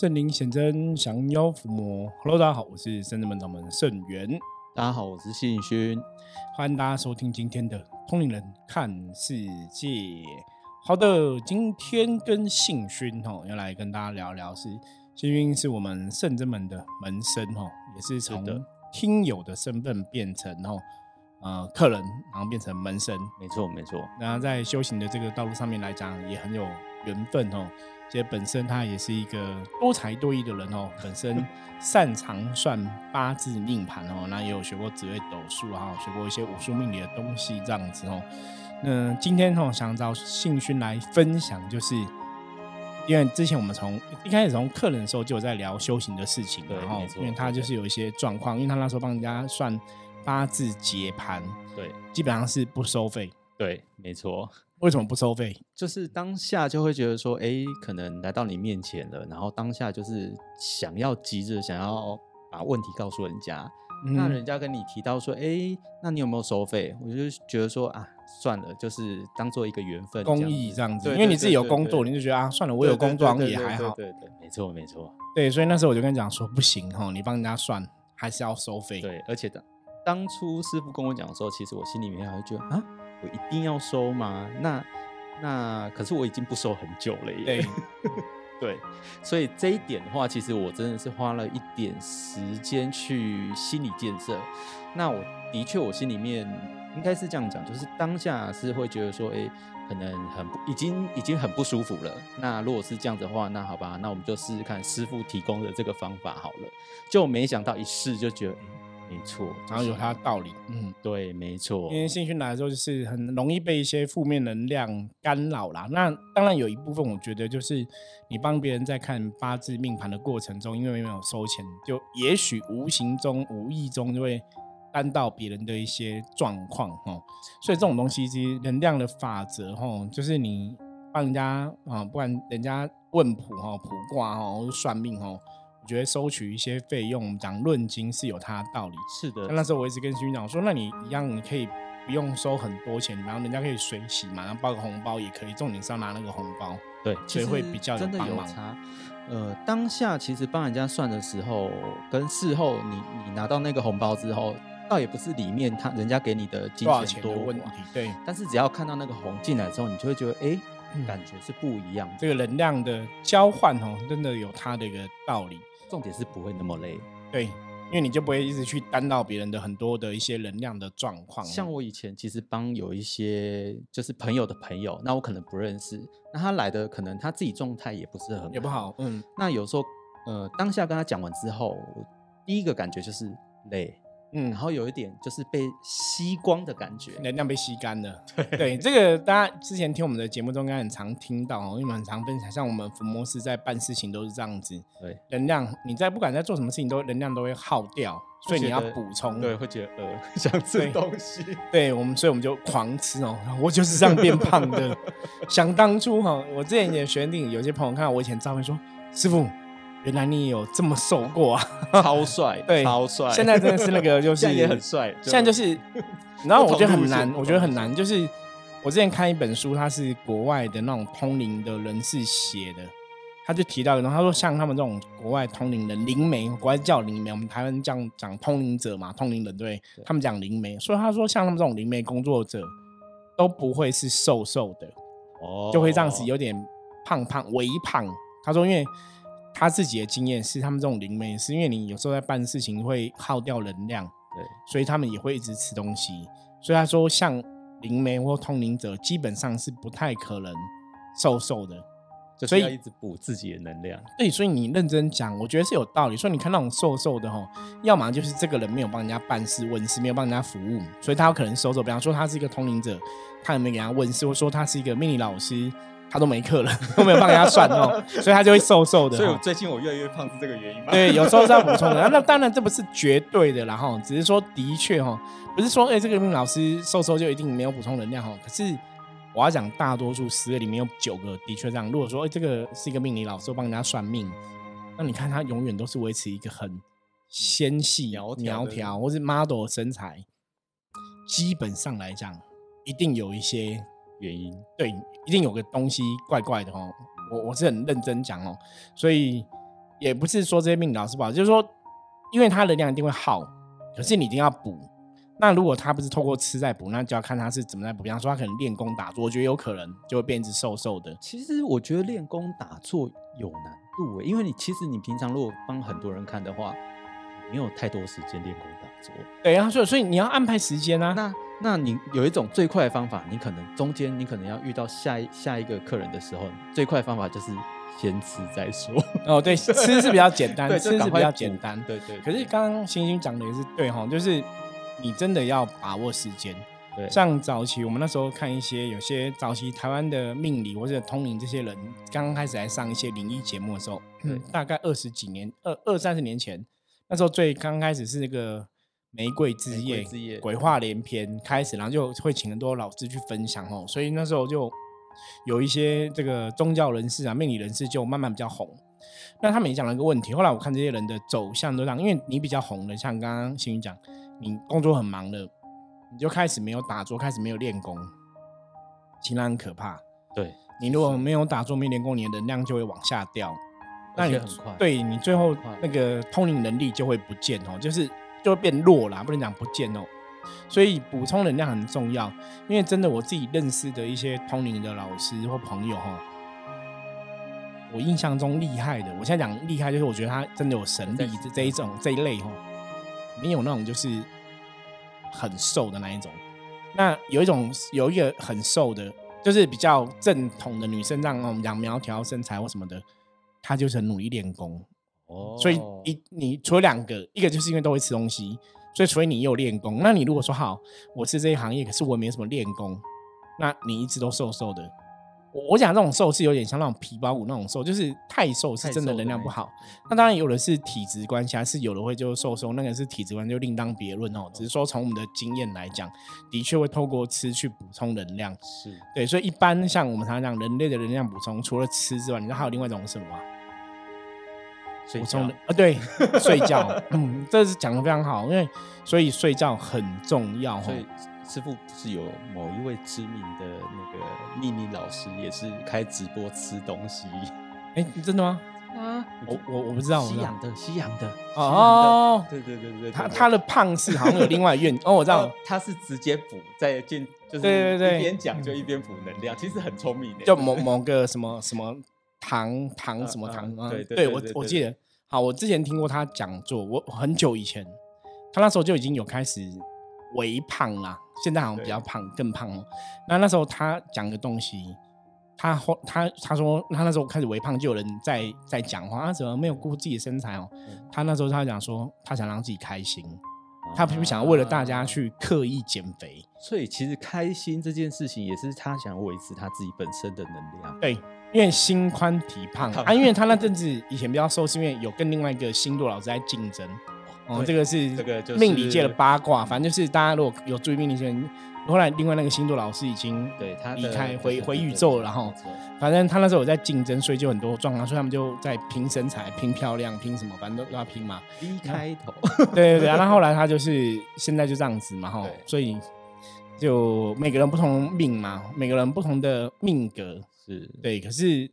圣灵显真，降妖伏魔。Hello，大家好，我是圣人门掌门圣元。大家好，我是信勋，欢迎大家收听今天的通灵人看世界。好的，今天跟信勋哦要来跟大家聊聊，是信勋是我们圣真门的门生哦，也是从听友的身份变成哦呃客人，然后变成门生。没错，没错。然后在修行的这个道路上面来讲，也很有缘分哦。其实本身他也是一个多才多艺的人哦，本身擅长算八字命盘哦，那也有学过紫微斗数啊，学过一些武术命理的东西这样子哦。那今天哦，想找信勋来分享，就是因为之前我们从一开始从客人的时候就有在聊修行的事情，然后因为他就是有一些状况，因为他那时候帮人家算八字解盘，对，基本上是不收费，对，没错。为什么不收费？就是当下就会觉得说，哎，可能来到你面前了，然后当下就是想要急着想要把问题告诉人家，那人家跟你提到说，哎，那你有没有收费？我就觉得说啊，算了，就是当做一个缘分，公益这样子。因为你自己有工作，你就觉得啊，算了，我有工作也还好。对对，没错没错。对，所以那时候我就跟你讲说，不行哈，你帮人家算还是要收费。对，而且当当初师傅跟我讲的时候，其实我心里面还会觉得啊。我一定要收吗？那那可是我已经不收很久了耶。对 对，所以这一点的话，其实我真的是花了一点时间去心理建设。那我的确，我心里面应该是这样讲，就是当下是会觉得说，哎，可能很已经已经很不舒服了。那如果是这样子的话，那好吧，那我们就试试看师傅提供的这个方法好了。就没想到一试就觉得。没错，然后有它的道理。嗯，对，没错。因为兴趣来的时候，就是很容易被一些负面能量干扰啦。那当然有一部分，我觉得就是你帮别人在看八字命盘的过程中，因为没有收钱，就也许无形中、无意中就会担到别人的一些状况哈。所以这种东西其实能量的法则哈，就是你帮人家啊，不管人家问卜哈、卜卦哈，或者算命哈。觉得收取一些费用，讲论金是有它的道理。是的，那时候我一直跟徐讲说，那你一样，你可以不用收很多钱，然后人家可以随喜嘛，然后包个红包也可以。重点是要拿那个红包，对，所以会比较真的有差。呃，当下其实帮人家算的时候，跟事后你你拿到那个红包之后，倒也不是里面他人家给你的金钱多问题，对。但是只要看到那个红进来之后，你就会觉得，哎，感觉是不一样。这个能量的交换哦，真的有它的一个道理。重点是不会那么累，对，因为你就不会一直去担到别人的很多的一些能量的状况。像我以前其实帮有一些就是朋友的朋友，那我可能不认识，那他来的可能他自己状态也不是很也不好，嗯，那有时候呃当下跟他讲完之后，第一个感觉就是累。嗯，然后有一点就是被吸光的感觉，能量被吸干了。对，这个大家之前听我们的节目中应该很常听到哦，因为我们很常分享，像我们福摩斯在办事情都是这样子。对，能量你在不管在做什么事情，都能量都会耗掉，所以你要补充。对，会觉得呃 想吃东西。对我们，所以我们就狂吃哦。我就是这样变胖的。想当初哈，我之前也学定，有些朋友看到我以前照片说，师傅。原来你有这么瘦过啊！超帅，对，超帅。现在真的是那个，就是 也很帅。现在就是，然后我觉得很难，我觉得很难。就是我之前看一本书，它是国外的那种通灵的人士写的，他就提到，然后他说，像他们这种国外通灵人灵媒，国外叫灵媒，我们台湾这样讲通灵者嘛，通灵人对，他们讲灵媒。所以他说，像他们这种灵媒工作者都不会是瘦瘦的，哦，就会这样子有点胖胖、微胖。他说，因为。他自己的经验是，他们这种灵媒是因为你有时候在办事情会耗掉能量，对，所以他们也会一直吃东西。所以他说，像灵媒或通灵者，基本上是不太可能瘦瘦的，所以要一直补自己的能量。对，所以你认真讲，我觉得是有道理。说你看那种瘦瘦的哈，要么就是这个人没有帮人家办事问事，没有帮人家服务，所以他有可能瘦瘦。比方说他是一个通灵者，他有没有给人家问事，或说他是一个命理老师。他都没课了，都没有帮人家算哦，所以他就会瘦瘦的。所以我最近我越来越胖是这个原因吗？对，有时候是要补充的。那当然这不是绝对的，然后只是说的确哈，不是说哎这个命老师瘦瘦就一定没有补充能量哈。可是我要讲大多数十个里面有九个的确这样。如果说哎这个是一个命理老师帮人家算命，那你看他永远都是维持一个很纤细苗条或是 model 身材，基本上来讲一定有一些。原因对，一定有个东西怪怪的哦。我我是很认真讲哦，所以也不是说这些命理老师不好，就是说，因为他的量一定会耗，可是你一定要补。那如果他不是透过吃在补，那就要看他是怎么在补。比方说，他可能练功打坐，我觉得有可能就会变成瘦瘦的。其实我觉得练功打坐有难度诶，因为你其实你平常如果帮很多人看的话，没有太多时间练功打坐。对啊，所以所以你要安排时间啊。那那你有一种最快的方法，你可能中间你可能要遇到下一下一个客人的时候，最快方法就是先吃再说。哦，对，吃是比较简单，对，吃是比较简单。对对。可是刚刚星星讲的也是对哈，就是。你真的要把握时间，对，像早期我们那时候看一些有些早期台湾的命理或者通灵这些人，刚刚开始来上一些灵异节目的时候，大概二十几年、二二三十年前，那时候最刚开始是那个玫瑰之夜、鬼话连篇开始，然后就会请很多老师去分享哦，所以那时候就有一些这个宗教人士啊、命理人士就慢慢比较红。那他们也讲了一个问题，后来我看这些人的走向都这样，因为你比较红的，像刚刚星宇讲。你工作很忙的，你就开始没有打坐，开始没有练功，其实很可怕。对你如果没有打坐、没练功，你的能量就会往下掉。那你很快，对你最后那个通灵能力就会不见哦，就是就会变弱啦，不能讲不见哦。所以补充能量很重要，因为真的我自己认识的一些通灵的老师或朋友哈，我印象中厉害的，我现在讲厉害就是我觉得他真的有神力这这一种这一类哈。没有那种就是很瘦的那一种，那有一种有一个很瘦的，就是比较正统的女生，让我们讲苗条身材或什么的，她就是很努力练功哦。所以一你除了两个，一个就是因为都会吃东西，所以除非你有练功。那你如果说好，我是这一行业，可是我没什么练功，那你一直都瘦瘦的。我我讲这种瘦是有点像那种皮包骨那种瘦，就是太瘦是真的能量不好。那当然有的是体质关系，还是有的会就瘦瘦，那个是体质关系就另当别论哦。只是说从我们的经验来讲，的确会透过吃去补充能量。是对，所以一般像我们常常讲人类的能量补充，除了吃之外，你知道还有另外一种什么吗？补充的啊，对，睡觉。嗯，这是讲的非常好，因为所以睡觉很重要。所以。师傅不是有某一位知名的那个秘密老师，也是开直播吃东西。哎，真的吗？啊，我我我不知道。西洋的，西洋的。哦，对对对对。他他的胖是好像有另外愿哦，我知道。他是直接补在进，就是对对对，一边讲就一边补能量，其实很聪明的。就某某个什么什么糖糖什么糖啊？对对，我我记得。好，我之前听过他讲座，我很久以前，他那时候就已经有开始。微胖啦，现在好像比较胖，更胖哦。那那时候他讲的东西，他他他说他那时候开始微胖，就有人在在讲话，他怎么没有顾自己的身材哦？他那时候他讲说，他想让自己开心，他不想要为了大家去刻意减肥。所以其实开心这件事情也是他想维持他自己本身的能量。对，因为心宽体胖。啊，因为他那阵子以前比较瘦，是因为有跟另外一个星座老师在竞争。哦，这个是这个命理界的八卦，反正就是大家如果有注意命理界，后来另外那个星座老师已经对他离开回回宇宙了，然后反正他那时候有在竞争，所以就很多状况，所以他们就在拼身材、拼漂亮、拼什么，反正都都要拼嘛。一开头，对 对对，然后后来他就是现在就这样子嘛，哈，所以就每个人不同命嘛，每个人不同的命格是对，可是。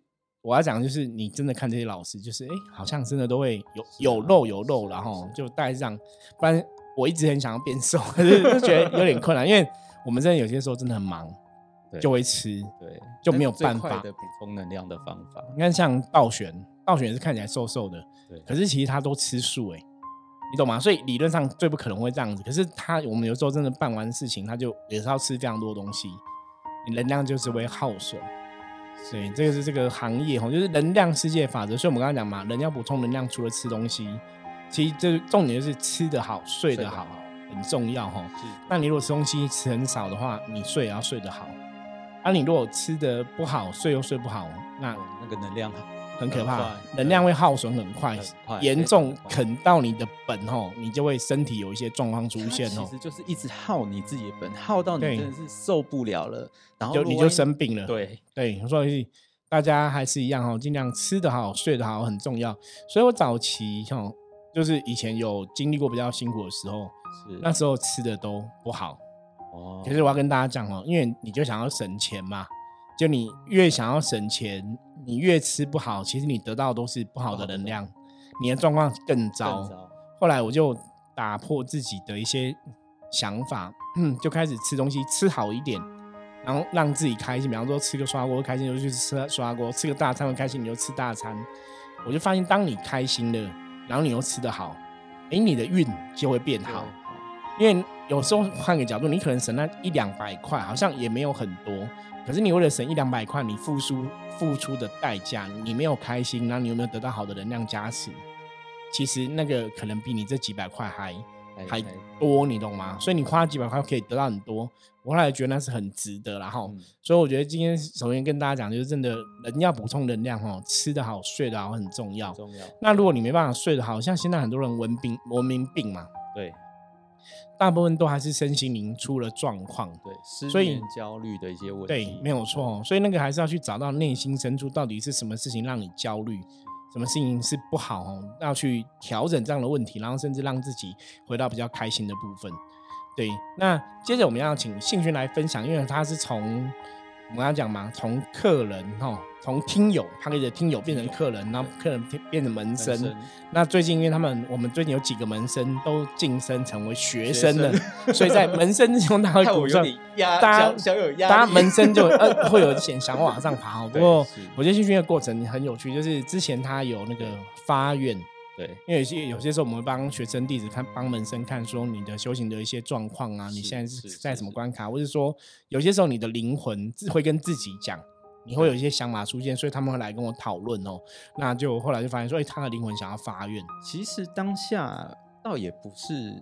我要讲的就是，你真的看这些老师，就是哎，好像真的都会有有肉有肉，然后就大概这样。不然我一直很想要变瘦，可是就觉得有点困难，因为我们真的有些时候真的很忙，就会吃，对，就没有办法的补充能量的方法。你看像道玄，道玄是看起来瘦瘦的，对，可是其实他都吃素，哎，你懂吗？所以理论上最不可能会这样子。可是他，我们有时候真的办完事情，他就也是要吃非常多东西，你能量就是会耗损。对，这个是这个行业哈，就是能量世界法则。所以我们刚刚讲嘛，人要补充能量，除了吃东西，其实这重点就是吃得好、睡得好，很重要哈。那你如果吃东西吃很少的话，你睡也要睡得好。那你如果吃的不好，睡又睡不好，那那个能量很可怕，能量会耗损很快，严重啃到你的本哦，你就会身体有一些状况出现哦。其实就是一直耗你自己的本，耗到你真的是受不了了，然后就你就生病了。对对，所以大家还是一样哈，尽量吃得好，睡得好很重要。所以我早期哦，就是以前有经历过比较辛苦的时候，是那时候吃的都不好哦。可是我要跟大家讲哦，因为你就想要省钱嘛。就你越想要省钱，你越吃不好，其实你得到的都是不好的能量。你的状况更糟。后来我就打破自己的一些想法，就开始吃东西，吃好一点，然后让自己开心。比方说吃个刷锅开心，就去吃刷锅；吃个大餐开心，你就吃大餐。我就发现，当你开心了，然后你又吃得好，哎，你的运就会变好。因为有时候换个角度，你可能省那一两百块，好像也没有很多。可是你为了省一两百块，你付出付出的代价，你没有开心，然后你有没有得到好的能量加持？其实那个可能比你这几百块还还多，你懂吗？所以你花几百块可以得到很多，我后来觉得那是很值得。然后，所以我觉得今天首先跟大家讲，就是真的人要补充能量哦，吃得好、睡得好很重要。重要。那如果你没办法睡得好，像现在很多人文病、文明病嘛，对，大部分都还是身心灵出了状况。对，所以焦虑的一些问题，对，没有错。所以那个还是要去找到内心深处到底是什么事情让你焦虑。什么事情是不好哦？要去调整这样的问题，然后甚至让自己回到比较开心的部分。对，那接着我们要请信勋来分享，因为他是从。我刚讲嘛，从客人哈，从听友，他可以听友变成客人，然后客人变成门生。那最近因为他们，我们最近有几个门生都晋升成为学生了，所以在门生之中，他会鼓上 大家小有压大家门生就呃会有一点想往上爬。不过我觉得信勋的过程很有趣，就是之前他有那个发愿。对，因为有些有些时候我们会帮学生弟子看，帮门生看，说你的修行的一些状况啊，你现在是在什么关卡，或者说有些时候你的灵魂会跟自己讲，你会有一些想法出现，所以他们会来跟我讨论哦。那就后来就发现说，哎，他的灵魂想要发愿。其实当下倒也不是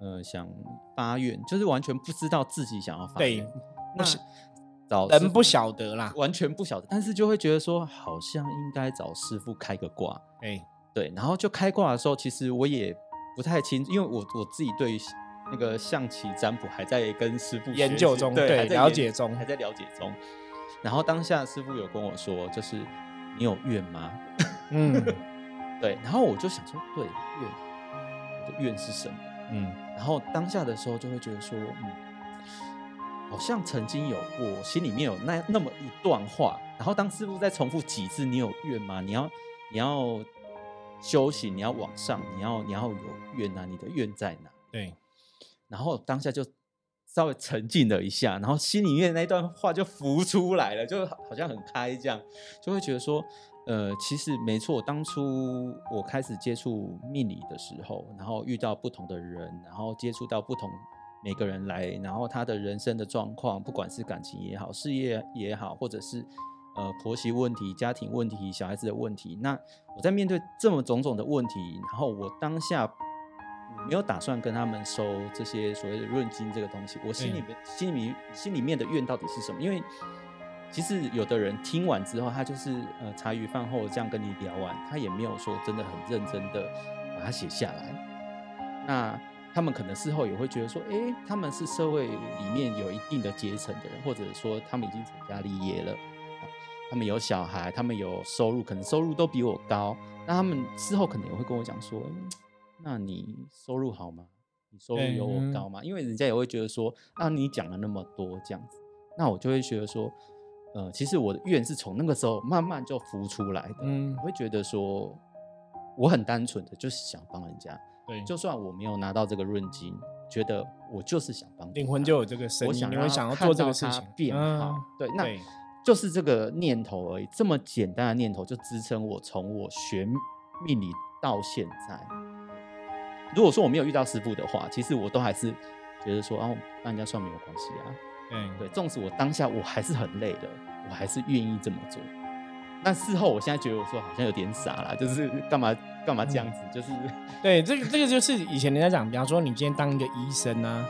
呃想发愿，就是完全不知道自己想要发愿。那找人不晓得啦，完全不晓得，但是就会觉得说，好像应该找师傅开个卦。哎。对，然后就开挂的时候，其实我也不太清，因为我我自己对那个象棋占卜还在跟师傅研究中，对，了解中，还在了解中。然后当下师傅有跟我说，就是你有怨吗？嗯，对。然后我就想说，对，怨，我的怨是什么？嗯。然后当下的时候就会觉得说，嗯，好像曾经有过，心里面有那那么一段话。然后当师傅再重复几次，你有怨吗？你要，你要。修行，你要往上，你要你要有愿啊！你的愿在哪？对。然后当下就稍微沉静了一下，然后心里面那段话就浮出来了，就好像很开这样，就会觉得说，呃，其实没错。当初我开始接触命理的时候，然后遇到不同的人，然后接触到不同每个人来，然后他的人生的状况，不管是感情也好，事业也好，或者是。呃，婆媳问题、家庭问题、小孩子的问题，那我在面对这么种种的问题，然后我当下没有打算跟他们收这些所谓的润金这个东西，我心里面、心里、心里面的怨到底是什么？因为其实有的人听完之后，他就是呃茶余饭后这样跟你聊完，他也没有说真的很认真的把它写下来。那他们可能事后也会觉得说，哎，他们是社会里面有一定的阶层的人，或者说他们已经成家立业了。他们有小孩，他们有收入，可能收入都比我高。那他们事后可能也会跟我讲说：“那你收入好吗？你收入有我高吗？”因为人家也会觉得说：“啊，你讲了那么多这样子。”那我就会觉得说：“呃，其实我的愿是从那个时候慢慢就浮出来的。”嗯，我会觉得说，我很单纯的就是想帮人家。对，就算我没有拿到这个润金，觉得我就是想帮。灵魂就有这个声音，你会想要做这个事情变好。对，那。就是这个念头而已，这么简单的念头就支撑我从我学命理到现在。如果说我没有遇到师傅的话，其实我都还是觉得说，啊，帮人家算没有关系啊。嗯对，纵使我当下我还是很累的，我还是愿意这么做。但事后我现在觉得我说好像有点傻了，就是干嘛干嘛这样子，就是对这个这个就是以前人家讲，比方说你今天当一个医生啊。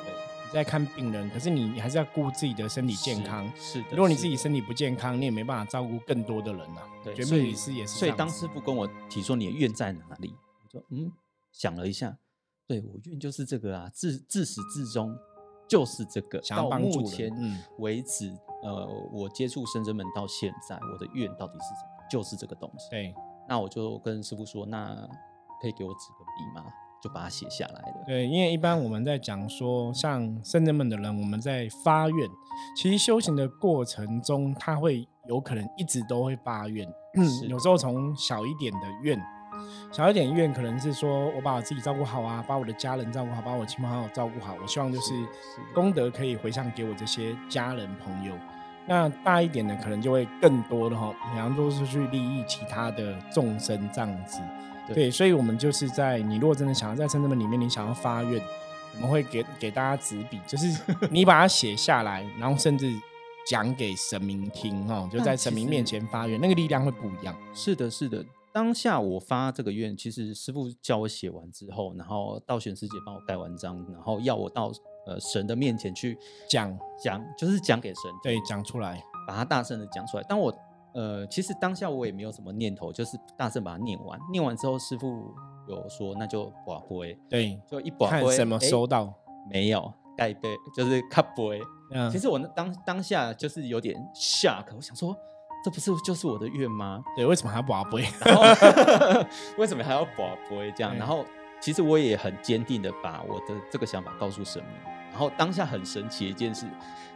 在看病人，可是你你还是要顾自己的身体健康。是的，如果你自己身体不健康，你也没办法照顾更多的人呐。对，所以是也是。所以当师傅跟我提说你的愿在哪里，我说嗯，想了一下，对我愿就是这个啊，自自始至终就是这个。到目前为止，呃，我接触深圳门到现在，我的愿到底是什么？就是这个东西。对，那我就跟师傅说，那可以给我指个笔吗？就把它写下来了。对，因为一般我们在讲说，像圣人们的人，我们在发愿，其实修行的过程中，他会有可能一直都会发愿。有时候从小一点的愿，小一点愿可能是说我把我自己照顾好啊，把我的家人照顾好，把我亲朋好友照顾好。我希望就是功德可以回向给我这些家人朋友。那大一点的可能就会更多的哈，比方说是去利益其他的众生这样子。对，所以我们就是在你如果真的想要在圣者门里面，你想要发愿，我们会给给大家纸笔，就是 你把它写下来，然后甚至讲给神明听哦，就在神明面前发愿，那个力量会不一样。是的，是的。当下我发这个愿，其实师傅叫我写完之后，然后道玄师姐帮我盖完章，然后要我到呃神的面前去讲讲，就是讲给神，对，讲出来，把它大声的讲出来。当我呃，其实当下我也没有什么念头，就是大声把它念完。念完之后，师傅有说那就把杯，对，就一把杯，看什么收到没有盖杯，就是卡杯。嗯，其实我当当下就是有点 shock，我想说。这不是就是我的愿吗？对，为什么还要拔杯？为什么还要拔杯？这样，然后其实我也很坚定的把我的这个想法告诉神明。然后当下很神奇的一件事，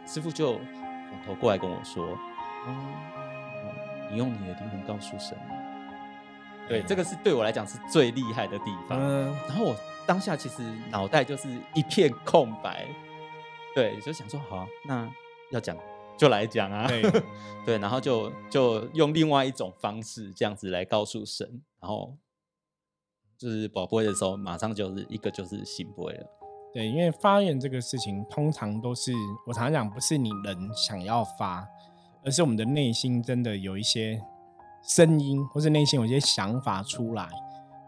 师傅就转头过来跟我说：“嗯，你用你的灵魂告诉神。”对，这个是对我来讲是最厉害的地方。然后我当下其实脑袋就是一片空白，对，就想说好，那要讲。就来讲啊，对，然后就就用另外一种方式这样子来告诉神，然后就是宝贝的时候，马上就是一个就是醒不了。对，因为发愿这个事情，通常都是我常常讲，不是你人想要发，而是我们的内心真的有一些声音，或是内心有一些想法出来，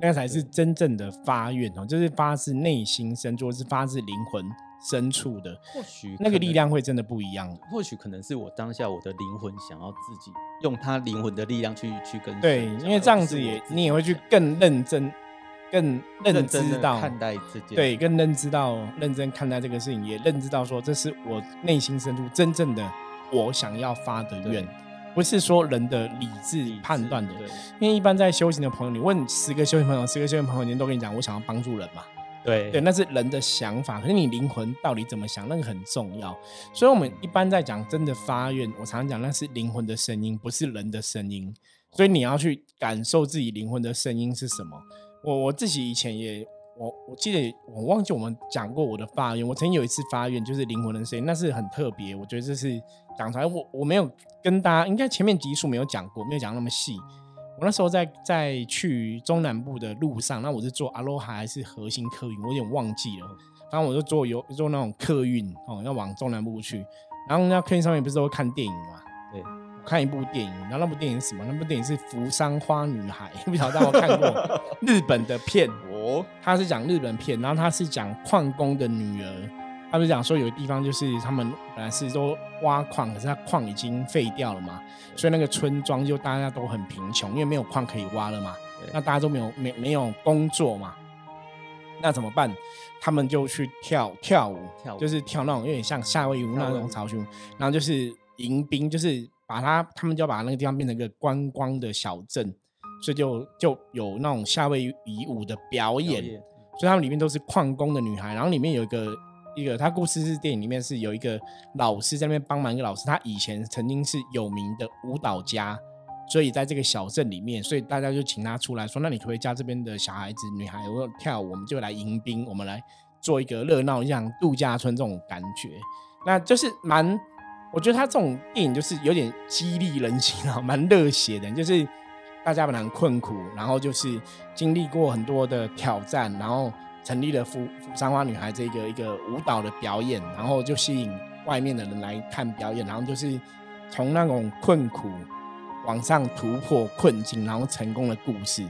那才是真正的发愿哦，就是发自内心深处，是发自灵魂。深处的，或许那个力量会真的不一样。或许可能是我当下我的灵魂想要自己用他灵魂的力量去去跟对，因为这样子也你也会去更认真、更认知到看待这件对，更认知到认真看待这个事情，也认知到说这是我内心深处真正的我想要发的愿，不是说人的理智判断的。因为一般在修行的朋友，你问十个修行朋友，十个修行朋友，人都跟你讲，我想要帮助人嘛。对对，那是人的想法，可是你灵魂到底怎么想，那个很重要。所以，我们一般在讲真的发愿，我常常讲那是灵魂的声音，不是人的声音。所以你要去感受自己灵魂的声音是什么。我我自己以前也，我我记得我忘记我们讲过我的发愿。我曾经有一次发愿，就是灵魂的声音，那是很特别。我觉得这是讲出来，我我没有跟大家，应该前面集数没有讲过，没有讲那么细。我那时候在在去中南部的路上，那我是坐阿罗哈还是核心客运，我有点忘记了。然后我就坐游坐那种客运哦，要往中南部去。然后那客运上面不是都会看电影嘛？对，看一部电影。然后那部电影是什么？那部电影是《扶桑花女孩》，不晓得大家看过 日本的片哦。他是讲日本片，然后他是讲矿工的女儿。他们讲说，有个地方就是他们本来是都挖矿，可是他矿已经废掉了嘛，所以那个村庄就大家都很贫穷，因为没有矿可以挖了嘛。那大家都没有没没有工作嘛，那怎么办？他们就去跳跳舞，就是跳那种有点像夏威夷那种潮舞，然后就是迎宾，就是把它他们就要把那个地方变成一个观光的小镇，所以就就有那种夏威夷舞的表演，所以他们里面都是矿工的女孩，然后里面有一个。一个，他故事是电影里面是有一个老师在那边帮忙，一个老师他以前曾经是有名的舞蹈家，所以在这个小镇里面，所以大家就请他出来说，那你可不可以教这边的小孩子、女孩我跳舞，我们就来迎宾，我们来做一个热闹，像度假村这种感觉，那就是蛮，我觉得他这种电影就是有点激励人心啊，蛮热血的，就是大家本来很困苦，然后就是经历过很多的挑战，然后。成立了扶扶山花女孩这个一个舞蹈的表演，然后就吸引外面的人来看表演，然后就是从那种困苦往上突破困境，然后成功的故事。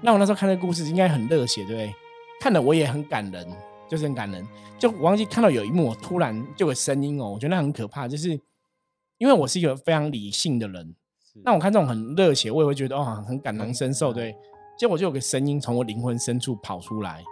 那我那时候看的故事应该很热血，对不对？看的我也很感人，就是很感人。就我忘记看到有一幕，我突然就有声音哦，我觉得那很可怕，就是因为我是一个非常理性的人，那我看这种很热血，我也会觉得哦，很感同身受，对。结果就有个声音从我灵魂深处跑出来。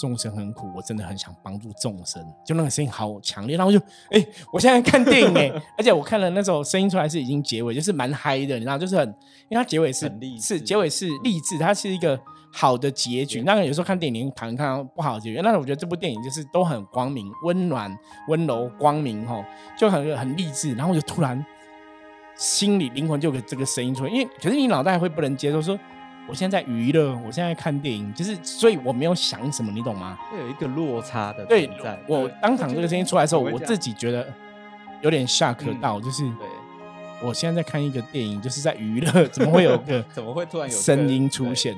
众生很苦，我真的很想帮助众生，就那个声音好强烈，然后就哎，我现在看电影哎，而且我看了那时候声音出来是已经结尾，就是蛮嗨的，你知道，就是很，因为它结尾是是结尾是励志，它是一个好的结局。那个有时候看电影谈看不好的结局，但是我觉得这部电影就是都很光明、温暖、温柔、光明哈，就很很励志。然后我就突然心里灵魂就有这个声音出来，因为可是你脑袋会不能接受说。我现在娱乐，我现在看电影，就是所以我没有想什么，你懂吗？会有一个落差的对在。我当场这个声音出来的时候，我自己觉得有点吓客到，就是对，我现在在看一个电影，就是在娱乐，怎么会有个 怎么会突然有声音出现？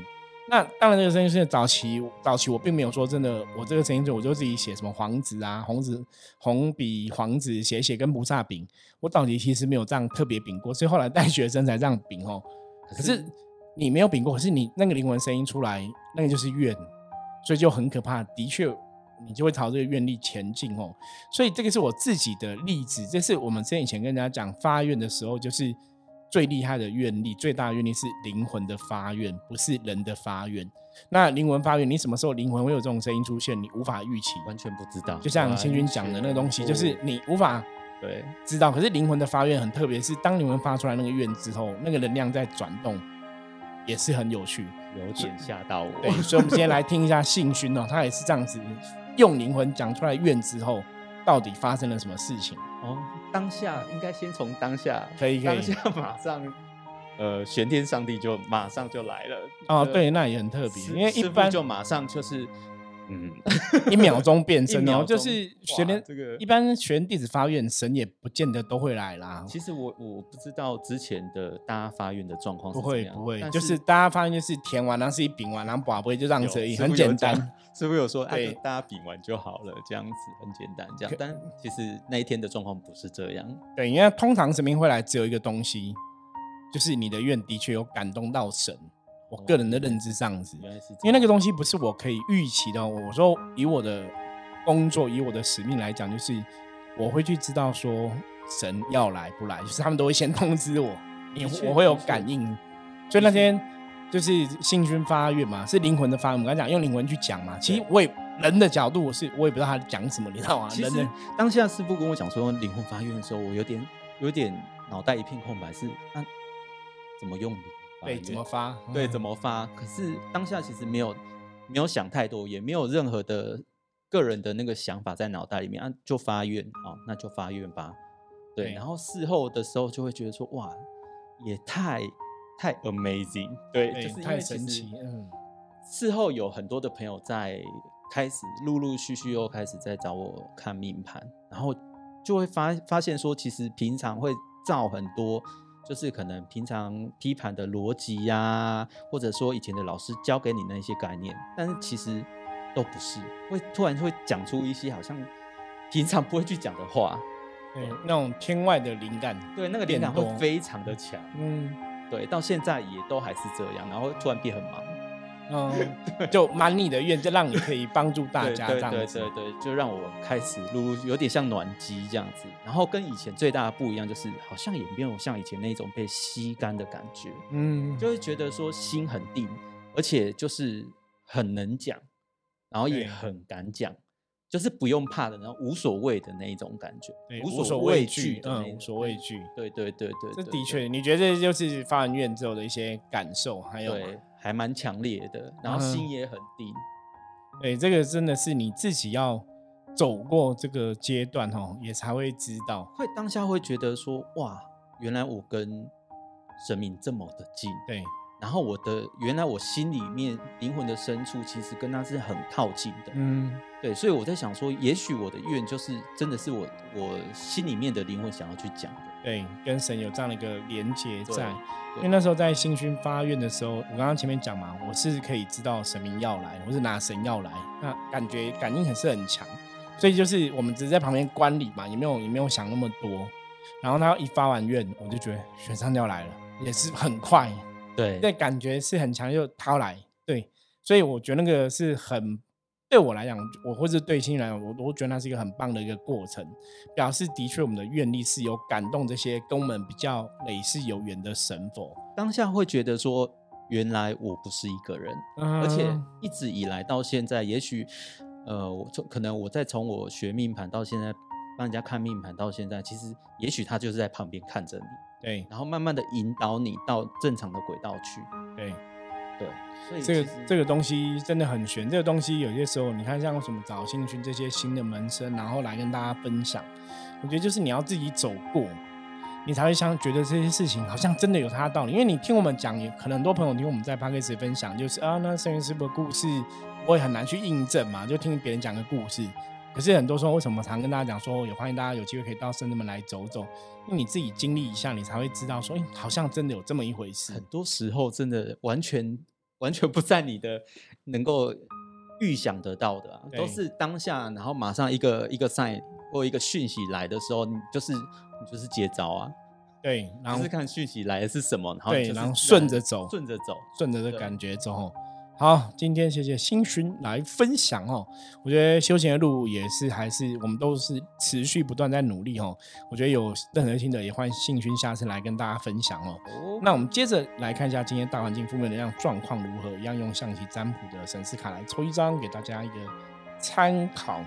那当然，这个声音是早期，早期我并没有说真的，我这个声音就我就自己写什么黄子啊，红子红笔黄子写写跟菩萨饼，我早期其实没有这样特别饼过，所以后来带学生才这样饼哦。可是你没有禀过，可是你那个灵魂声音出来，那个就是愿，所以就很可怕。的确，你就会朝这个愿力前进哦。所以这个是我自己的例子，这是我们之前以前跟大家讲发愿的时候，就是。最厉害的愿力，最大的愿力是灵魂的发愿，不是人的发愿。那灵魂发愿，你什么时候灵魂会有这种声音出现？你无法预期，完全不知道。就像千君讲的那个东西，就是你无法对知道。可是灵魂的发愿很特别，是当灵魂发出来那个愿之后，那个能量在转动，也是很有趣，有点吓到我。对，所以我们今天来听一下信勋哦，他也是这样子用灵魂讲出来愿之后，到底发生了什么事情？哦。当下应该先从当下，可以可以，当下马上，呃，玄天上帝就马上就来了。哦，对，那也很特别，因为一般就马上就是。嗯，一秒钟变身然后，就是玄天这个一般玄弟子发愿，神也不见得都会来啦。其实我我不知道之前的大家发愿的状况，不会不会，就是大家发愿就是填完，然后是一饼完，然后宝贝就让而已，很简单。是不是有说哎，大家饼完就好了，这样子很简单这样？但其实那一天的状况不是这样。对，因为通常神明会来，只有一个东西，就是你的愿的确有感动到神。我个人的认知上子，因为那个东西不是我可以预期的。我说以我的工作，以我的使命来讲，就是我会去知道说神要来不来，就是他们都会先通知我，你我会有感应。所以那天就是信君发愿嘛，是灵魂的发愿。我刚讲用灵魂去讲嘛，其实我也人的角度我是，我也不知道他讲什么，你知道吗？其实当下师傅跟我讲说灵魂发愿的时候，我有点有点脑袋一片空白，是那怎么用？对，怎么发？对，怎么发？可是当下其实没有没有想太多，也没有任何的个人的那个想法在脑袋里面啊，就发愿啊，那就发愿吧。对，然后事后的时候就会觉得说，哇，也太太 amazing，对，就是太神奇。嗯，事后有很多的朋友在开始陆陆续续又开始在找我看命盘，然后就会发发现说，其实平常会造很多。就是可能平常批判的逻辑呀，或者说以前的老师教给你那些概念，但是其实都不是，会突然会讲出一些好像平常不会去讲的话，对，那种天外的灵感，对，那个灵感会非常的强，嗯，对，到现在也都还是这样，然后突然变很忙。嗯，就满你的愿，就让你可以帮助大家这样子。对对对，就让我开始撸，有点像暖机这样子。然后跟以前最大的不一样，就是好像也没有像以前那种被吸干的感觉。嗯，就会觉得说心很定，而且就是很能讲，然后也很敢讲，就是不用怕的，然后无所谓的那一种感觉，无所畏惧，嗯，无所畏惧。对对对对，这的确，你觉得这就是发完愿之后的一些感受，还有。还蛮强烈的，然后心也很定。对，这个真的是你自己要走过这个阶段哦，也才会知道。会当下会觉得说，哇，原来我跟神明这么的近。对，然后我的原来我心里面灵魂的深处，其实跟他是很靠近的。嗯，对，所以我在想说，也许我的愿就是真的是我我心里面的灵魂想要去讲的。对，跟神有这样的一个连接在。因为那时候在新勋发愿的时候，我刚刚前面讲嘛，我是可以知道神明要来，我是拿神要来，那感觉感应还是很强，所以就是我们只是在旁边观礼嘛，也没有也没有想那么多。然后他一发完愿，我就觉得选上要来了，也是很快，对，那感觉是很强，就他来，对，所以我觉得那个是很。对我来讲，我或者对新人来讲，我都觉得那是一个很棒的一个过程，表示的确我们的愿力是有感动这些跟我们比较累世有缘的神佛。当下会觉得说，原来我不是一个人，而且一直以来到现在，也许呃，我从可能我在从我学命盘到现在，帮人家看命盘到现在，其实也许他就是在旁边看着你，对，然后慢慢的引导你到正常的轨道去，对。对，所以这个这个东西真的很玄。这个东西有些时候，你看像什么找兴趣这些新的门生，然后来跟大家分享，我觉得就是你要自己走过，你才会相觉得这些事情好像真的有它的道理。因为你听我们讲，也可能很多朋友听我们在 p a d k a s 分享，就是啊，那圣元师傅的故事，我也很难去印证嘛，就听别人讲个故事。可是很多时候，为什么常跟大家讲说，也欢迎大家有机会可以到圣人门来走走，因为你自己经历一下，你才会知道说，哎，好像真的有这么一回事。很多时候真的完全完全不在你的能够预想得到的，啊都是当下，然后马上一个一个 sign 或一个讯息来的时候，你就是你就是接招啊。对，然后是看讯息来的是什么，然后对，然后顺着走，顺着走，顺着的感觉走。好，今天谢谢星勋来分享哦。我觉得修行的路也是，还是我们都是持续不断在努力哦。我觉得有任何心得，也欢迎星勋下次来跟大家分享哦。那我们接着来看一下今天大环境负面能量状况如何，一样用象棋占卜的神思卡来抽一张，给大家一个参考。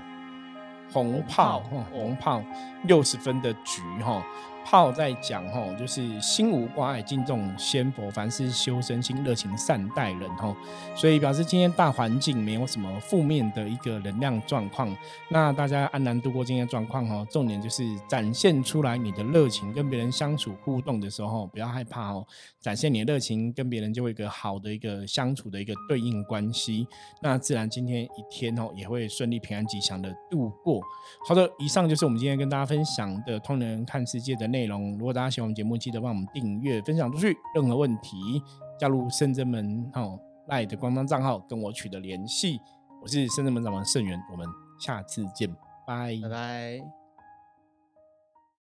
红炮，红炮，六十分的局哈。炮在讲吼，就是心无挂碍，敬重仙佛，凡事修身心，热情善待人吼。所以表示今天大环境没有什么负面的一个能量状况，那大家安然度过今天状况哦。重点就是展现出来你的热情，跟别人相处互动的时候，不要害怕哦，展现你的热情，跟别人就会一个好的一个相处的一个对应关系。那自然今天一天哦，也会顺利平安吉祥的度过。好的，以上就是我们今天跟大家分享的通人看世界的。内容，如果大家喜欢我们节目，记得帮我们订阅、分享出去。任何问题，加入圣真门哦赖的官方账号跟我取得联系。我是深圳门掌门盛元，我们下次见，拜拜拜。